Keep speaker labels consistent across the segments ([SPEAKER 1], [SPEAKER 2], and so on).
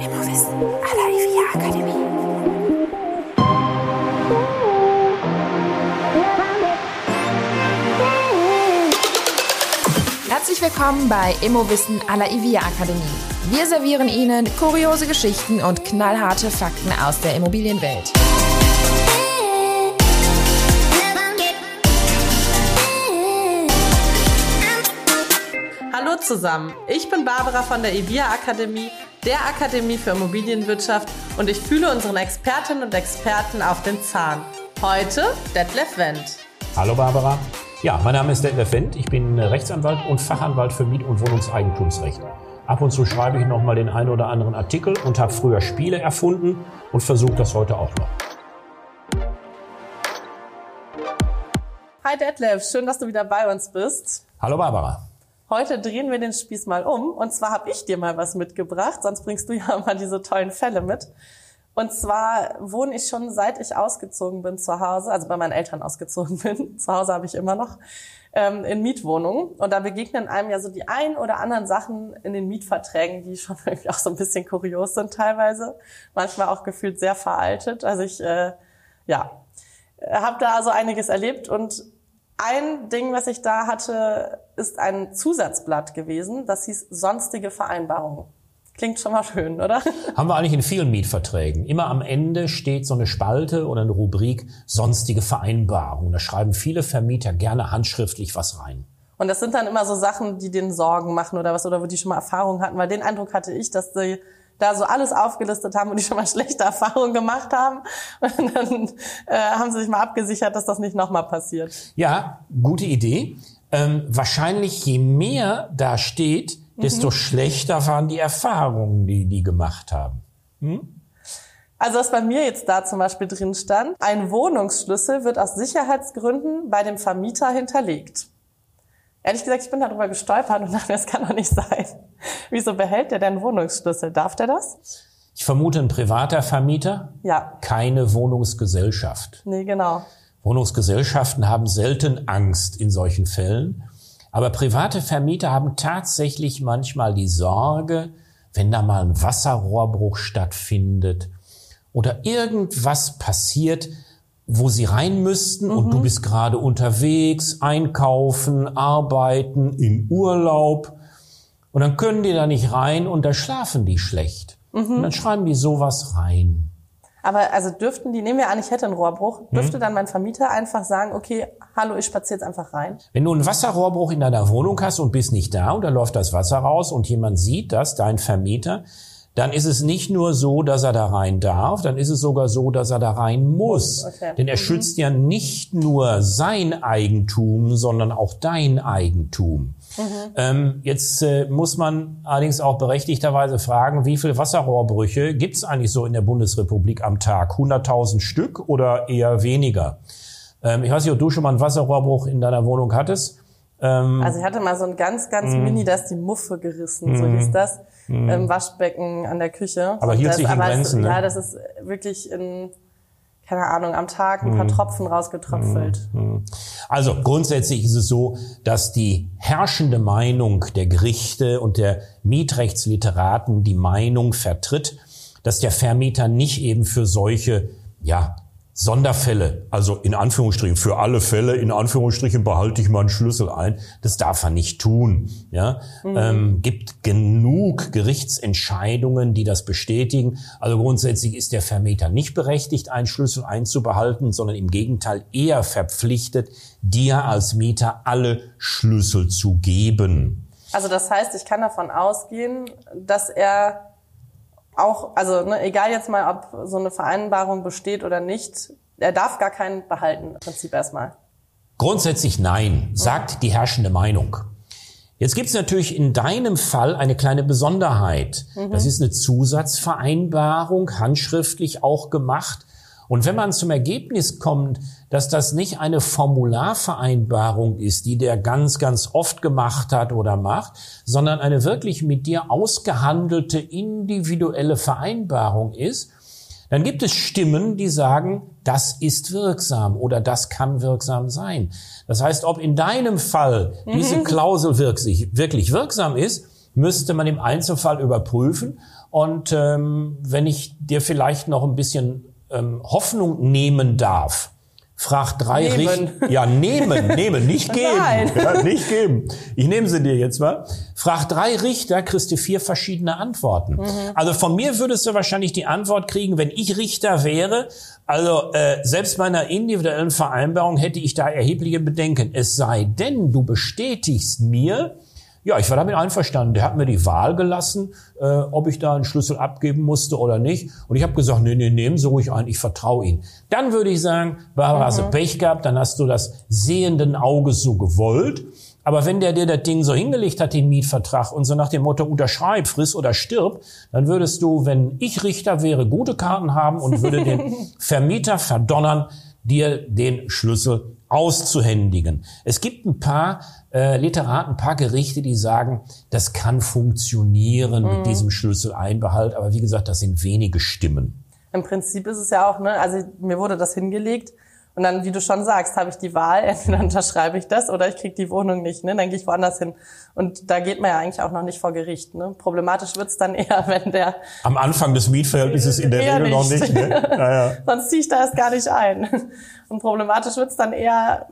[SPEAKER 1] Immowissen à la IVIA Akademie. Herzlich willkommen bei Immowissen à la IVIA Akademie. Wir servieren Ihnen kuriose Geschichten und knallharte Fakten aus der Immobilienwelt.
[SPEAKER 2] Hallo zusammen, ich bin Barbara von der IVIA Akademie, der Akademie für Immobilienwirtschaft und ich fühle unseren Expertinnen und Experten auf den Zahn. Heute Detlef Wendt.
[SPEAKER 3] Hallo Barbara. Ja, mein Name ist Detlef Wendt. Ich bin Rechtsanwalt und Fachanwalt für Miet- und Wohnungseigentumsrecht. Ab und zu schreibe ich noch mal den einen oder anderen Artikel und habe früher Spiele erfunden und versuche das heute auch noch.
[SPEAKER 2] Hi Detlef, schön, dass du wieder bei uns bist.
[SPEAKER 3] Hallo Barbara.
[SPEAKER 2] Heute drehen wir den Spieß mal um. Und zwar habe ich dir mal was mitgebracht, sonst bringst du ja immer diese tollen Fälle mit. Und zwar wohne ich schon seit ich ausgezogen bin zu Hause, also bei meinen Eltern ausgezogen bin, zu Hause habe ich immer noch, ähm, in Mietwohnungen. Und da begegnen einem ja so die ein oder anderen Sachen in den Mietverträgen, die schon irgendwie auch so ein bisschen kurios sind teilweise. Manchmal auch gefühlt sehr veraltet. Also ich, äh, ja, habe da also einiges erlebt und ein Ding, was ich da hatte, ist ein Zusatzblatt gewesen. Das hieß sonstige Vereinbarungen. Klingt schon mal schön, oder?
[SPEAKER 3] Haben wir eigentlich in vielen Mietverträgen. Immer am Ende steht so eine Spalte oder eine Rubrik sonstige Vereinbarungen. Da schreiben viele Vermieter gerne handschriftlich was rein.
[SPEAKER 2] Und das sind dann immer so Sachen, die denen Sorgen machen oder was, oder wo die schon mal Erfahrung hatten, weil den Eindruck hatte ich, dass sie da so alles aufgelistet haben und die schon mal schlechte Erfahrungen gemacht haben. Und dann äh, haben sie sich mal abgesichert, dass das nicht nochmal passiert.
[SPEAKER 3] Ja, gute Idee. Ähm, wahrscheinlich je mehr da steht, desto mhm. schlechter waren die Erfahrungen, die die gemacht haben. Hm?
[SPEAKER 2] Also was bei mir jetzt da zum Beispiel drin stand, ein Wohnungsschlüssel wird aus Sicherheitsgründen bei dem Vermieter hinterlegt. Ehrlich gesagt, ich bin darüber gestolpert und dachte, das kann doch nicht sein. Wieso behält der denn Wohnungsschlüssel? Darf der das?
[SPEAKER 3] Ich vermute ein privater Vermieter.
[SPEAKER 2] Ja.
[SPEAKER 3] Keine Wohnungsgesellschaft.
[SPEAKER 2] Nee, genau.
[SPEAKER 3] Wohnungsgesellschaften haben selten Angst in solchen Fällen. Aber private Vermieter haben tatsächlich manchmal die Sorge, wenn da mal ein Wasserrohrbruch stattfindet oder irgendwas passiert, wo sie rein müssten mhm. und du mhm. bist gerade unterwegs, einkaufen, arbeiten, in Urlaub und dann können die da nicht rein und da schlafen die schlecht. Mhm. Und dann schreiben die sowas rein.
[SPEAKER 2] Aber also dürften die, nehmen wir an, ich hätte einen Rohrbruch, dürfte mhm. dann mein Vermieter einfach sagen, okay, hallo, ich spaziere jetzt einfach rein?
[SPEAKER 3] Wenn du einen Wasserrohrbruch in deiner Wohnung hast und bist nicht da und da läuft das Wasser raus und jemand sieht das, dein Vermieter, dann ist es nicht nur so, dass er da rein darf, dann ist es sogar so, dass er da rein muss. Okay. Denn er mhm. schützt ja nicht nur sein Eigentum, sondern auch dein Eigentum. Mhm. Ähm, jetzt äh, muss man allerdings auch berechtigterweise fragen, wie viele Wasserrohrbrüche gibt es eigentlich so in der Bundesrepublik am Tag? 100.000 Stück oder eher weniger? Ähm, ich weiß nicht, ob du schon mal einen Wasserrohrbruch in deiner Wohnung hattest.
[SPEAKER 2] Ähm, also ich hatte mal so ein ganz, ganz mm. mini, da ist die Muffe gerissen, mm. so hieß das, mm. im Waschbecken an der Küche.
[SPEAKER 3] Aber hielt sich in Grenzen,
[SPEAKER 2] es,
[SPEAKER 3] ne?
[SPEAKER 2] Ja, das ist wirklich in, keine Ahnung, am Tag ein paar mm. Tropfen rausgetröpfelt.
[SPEAKER 3] Mm. Also grundsätzlich ist es so, dass die herrschende Meinung der Gerichte und der Mietrechtsliteraten die Meinung vertritt, dass der Vermieter nicht eben für solche ja, Sonderfälle, also in Anführungsstrichen, für alle Fälle, in Anführungsstrichen behalte ich meinen Schlüssel ein. Das darf er nicht tun. Ja, mhm. ähm, gibt genug Gerichtsentscheidungen, die das bestätigen. Also grundsätzlich ist der Vermieter nicht berechtigt, einen Schlüssel einzubehalten, sondern im Gegenteil eher verpflichtet, dir als Mieter alle Schlüssel zu geben.
[SPEAKER 2] Also das heißt, ich kann davon ausgehen, dass er auch, also ne, egal jetzt mal, ob so eine Vereinbarung besteht oder nicht, er darf gar keinen behalten, im Prinzip erstmal.
[SPEAKER 3] Grundsätzlich nein, sagt die herrschende Meinung. Jetzt gibt es natürlich in deinem Fall eine kleine Besonderheit. Mhm. Das ist eine Zusatzvereinbarung, handschriftlich auch gemacht. Und wenn man zum Ergebnis kommt, dass das nicht eine Formularvereinbarung ist, die der ganz, ganz oft gemacht hat oder macht, sondern eine wirklich mit dir ausgehandelte individuelle Vereinbarung ist, dann gibt es Stimmen, die sagen, das ist wirksam oder das kann wirksam sein. Das heißt, ob in deinem Fall diese mhm. Klausel wirklich, wirklich wirksam ist, müsste man im Einzelfall überprüfen. Und ähm, wenn ich dir vielleicht noch ein bisschen ähm, Hoffnung nehmen darf, Frag drei
[SPEAKER 2] Nehmen.
[SPEAKER 3] Richter. Ja, nehmen, nehmen, nicht geben. Ja, nicht geben. Ich nehme sie dir jetzt mal. Frag drei Richter, kriegst du vier verschiedene Antworten.
[SPEAKER 2] Mhm.
[SPEAKER 3] Also von mir würdest du wahrscheinlich die Antwort kriegen, wenn ich Richter wäre. Also äh, selbst bei einer individuellen Vereinbarung hätte ich da erhebliche Bedenken. Es sei denn, du bestätigst mir, ja, ich war damit einverstanden. Der hat mir die Wahl gelassen, äh, ob ich da einen Schlüssel abgeben musste oder nicht. Und ich habe gesagt, nee, nee, nehmen Sie ruhig ein, ich vertraue Ihnen. Dann würde ich sagen, Barbara, hast du Pech gehabt, dann hast du das sehenden Auges so gewollt. Aber wenn der dir das Ding so hingelegt hat, den Mietvertrag, und so nach dem Motto, unterschreib, friss oder stirb, dann würdest du, wenn ich Richter wäre, gute Karten haben und würde den Vermieter verdonnern, dir den Schlüssel auszuhändigen. Es gibt ein paar äh, Literaten, ein paar Gerichte, die sagen, das kann funktionieren mit diesem Schlüsseleinbehalt, aber wie gesagt, das sind wenige Stimmen.
[SPEAKER 2] Im Prinzip ist es ja auch, ne, also mir wurde das hingelegt und dann, wie du schon sagst, habe ich die Wahl, entweder unterschreibe ich das oder ich krieg die Wohnung nicht, ne, dann gehe ich woanders hin. Und da geht man ja eigentlich auch noch nicht vor Gericht. Ne. Problematisch wird's dann eher, wenn der
[SPEAKER 3] Am Anfang des Mietverhältnisses in der Regel noch
[SPEAKER 2] nicht.
[SPEAKER 3] nicht. Ne? Naja.
[SPEAKER 2] sonst ziehe ich da erst gar nicht ein. Und problematisch wird's dann eher,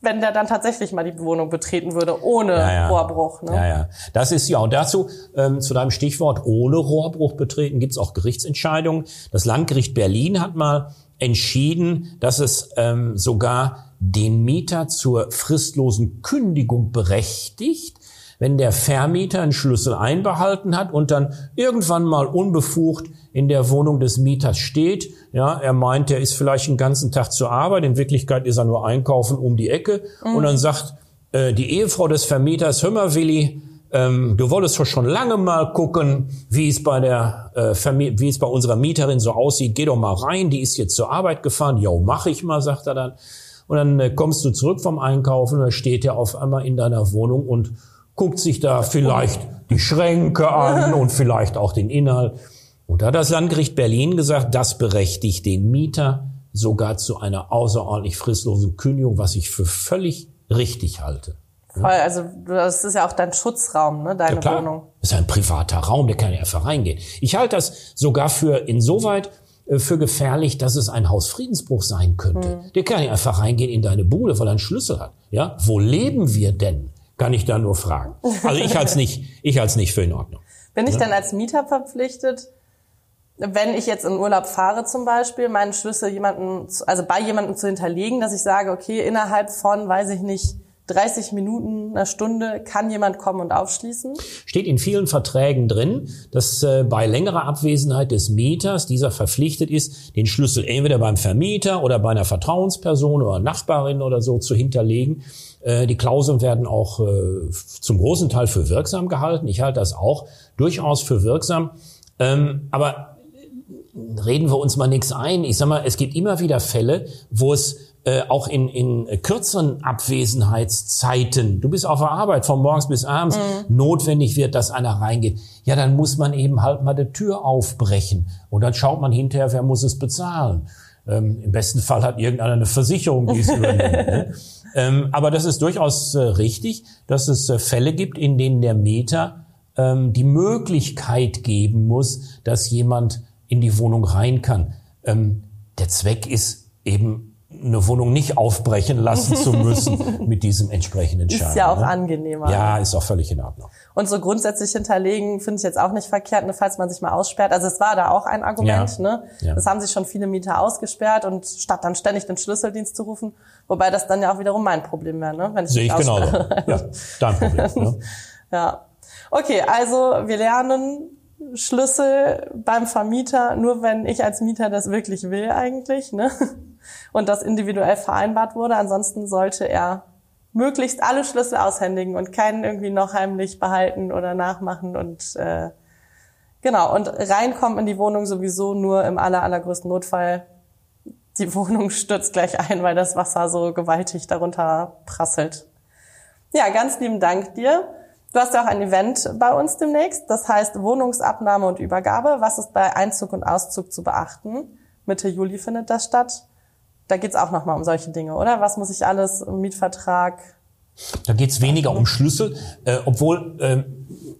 [SPEAKER 2] wenn der dann tatsächlich mal die Wohnung betreten würde, ohne
[SPEAKER 3] Ja, ja.
[SPEAKER 2] Rohrbruch. Ne?
[SPEAKER 3] Ja, ja. Das ist ja. Und dazu, ähm, zu deinem Stichwort ohne Rohrbruch betreten, gibt's auch Gerichtsentscheidungen. Das Landgericht Berlin hat mal entschieden, dass es ähm, sogar den Mieter zur fristlosen Kündigung berechtigt, wenn der Vermieter einen Schlüssel einbehalten hat und dann irgendwann mal unbefugt in der Wohnung des Mieters steht. Ja, er meint, er ist vielleicht den ganzen Tag zur Arbeit. In Wirklichkeit ist er nur einkaufen um die Ecke. Und dann sagt äh, die Ehefrau des Vermieters, hör mal, Willi, ähm, du wolltest doch schon lange mal gucken, wie es bei der äh, Vermi- wie es bei unserer Mieterin so aussieht. Geh doch mal rein, die ist jetzt zur Arbeit gefahren. Jo, mach ich mal, sagt er dann. Und dann äh, kommst du zurück vom Einkaufen und dann steht er auf einmal in deiner Wohnung und guckt sich da vielleicht die Schränke an und vielleicht auch den Inhalt. Und da hat das Landgericht Berlin gesagt, das berechtigt den Mieter sogar zu einer außerordentlich fristlosen Kündigung, was ich für völlig richtig halte.
[SPEAKER 2] Voll, also das ist ja auch dein Schutzraum, ne, deine
[SPEAKER 3] Ja, klar.
[SPEAKER 2] Wohnung.
[SPEAKER 3] Das ist ein privater Raum, der kann ja einfach reingehen. Ich halte das sogar für insoweit äh, für gefährlich, dass es ein Hausfriedensbruch sein könnte. Der kann ja einfach reingehen in deine Bude, weil er einen Schlüssel hat. Ja, wo leben wir denn? Kann ich da nur fragen. Also ich halte es nicht, ich halte es nicht für in Ordnung.
[SPEAKER 2] Bin ich dann als Mieter verpflichtet, wenn ich jetzt in Urlaub fahre zum Beispiel, meinen Schlüssel jemanden, also bei jemandem zu hinterlegen, dass ich sage, okay, innerhalb von, weiß ich nicht, 30 Minuten, einer Stunde kann jemand kommen und aufschließen?
[SPEAKER 3] Steht in vielen Verträgen drin, dass äh, bei längerer Abwesenheit des Mieters dieser verpflichtet ist, den Schlüssel entweder beim Vermieter oder bei einer Vertrauensperson oder Nachbarin oder so zu hinterlegen. Äh, die Klauseln werden auch äh, zum großen Teil für wirksam gehalten. Ich halte das auch durchaus für wirksam. Ähm, aber reden wir uns mal nichts ein. Ich sag mal, es gibt immer wieder Fälle, wo es äh, auch in, in kürzeren Abwesenheitszeiten, du bist auf der Arbeit von morgens bis abends, notwendig wird, dass einer reingeht. Ja, dann muss man eben halt mal die Tür aufbrechen. Und dann schaut man hinterher, wer muss es bezahlen. Ähm, Im besten Fall hat irgendeiner eine Versicherung, die es übernimmt. Ne? Ähm, aber das ist durchaus äh, richtig, dass es äh, Fälle gibt, in denen der Mieter ähm, die Möglichkeit geben muss, dass jemand in die Wohnung rein kann. Ähm, der Zweck ist eben eine Wohnung nicht aufbrechen lassen zu müssen mit diesem entsprechenden Schein.
[SPEAKER 2] Ist ja auch
[SPEAKER 3] ne?
[SPEAKER 2] angenehmer.
[SPEAKER 3] Ja, ist auch völlig in Ordnung.
[SPEAKER 2] Und so grundsätzlich hinterlegen finde ich jetzt auch nicht verkehrt, ne, falls man sich mal aussperrt. Also es war da auch ein Argument.
[SPEAKER 3] Ja.
[SPEAKER 2] Ne?
[SPEAKER 3] Ja.
[SPEAKER 2] Das haben sich schon viele Mieter ausgesperrt und statt dann ständig den Schlüsseldienst zu rufen, wobei das dann ja auch wiederum mein Problem wäre, ne? wenn ich
[SPEAKER 3] Sehe ich genauso. Ja, dein Problem. Ne?
[SPEAKER 2] Ja. Okay, also wir lernen Schlüssel beim Vermieter, nur wenn ich als Mieter das wirklich will eigentlich, ne? Und das individuell vereinbart wurde. Ansonsten sollte er möglichst alle Schlüssel aushändigen und keinen irgendwie noch heimlich behalten oder nachmachen und äh, genau. Und reinkommen in die Wohnung sowieso nur im aller, allergrößten Notfall. Die Wohnung stürzt gleich ein, weil das Wasser so gewaltig darunter prasselt. Ja, ganz lieben Dank dir. Du hast ja auch ein Event bei uns demnächst, das heißt Wohnungsabnahme und Übergabe. Was ist bei Einzug und Auszug zu beachten? Mitte Juli findet das statt. Da geht's auch nochmal um solche Dinge, oder? Was muss ich alles im Mietvertrag
[SPEAKER 3] Da geht's weniger um Schlüssel, äh, obwohl äh,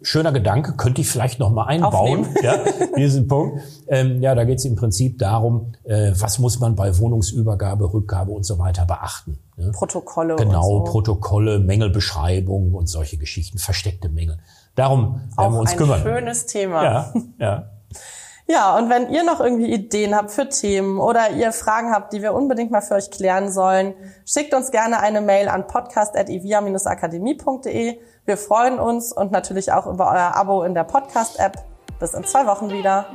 [SPEAKER 3] schöner Gedanke, könnte ich vielleicht noch mal einbauen, ja, diesen Punkt. Ähm, ja, da geht's im Prinzip darum, äh, was muss man bei Wohnungsübergabe, Rückgabe und so weiter beachten.
[SPEAKER 2] Ne? Protokolle.
[SPEAKER 3] Genau,
[SPEAKER 2] und
[SPEAKER 3] so. Protokolle, Mängelbeschreibungen und solche Geschichten, versteckte Mängel. Darum werden
[SPEAKER 2] Auch
[SPEAKER 3] wir uns
[SPEAKER 2] ein
[SPEAKER 3] kümmern.
[SPEAKER 2] schönes Thema.
[SPEAKER 3] Ja, ja.
[SPEAKER 2] Ja, und wenn ihr noch irgendwie Ideen habt für Themen oder ihr Fragen habt, die wir unbedingt mal für euch klären sollen, schickt uns gerne eine Mail an podcast.ivia-akademie.de. Wir freuen uns und natürlich auch über euer Abo in der Podcast-App. Bis in zwei Wochen wieder.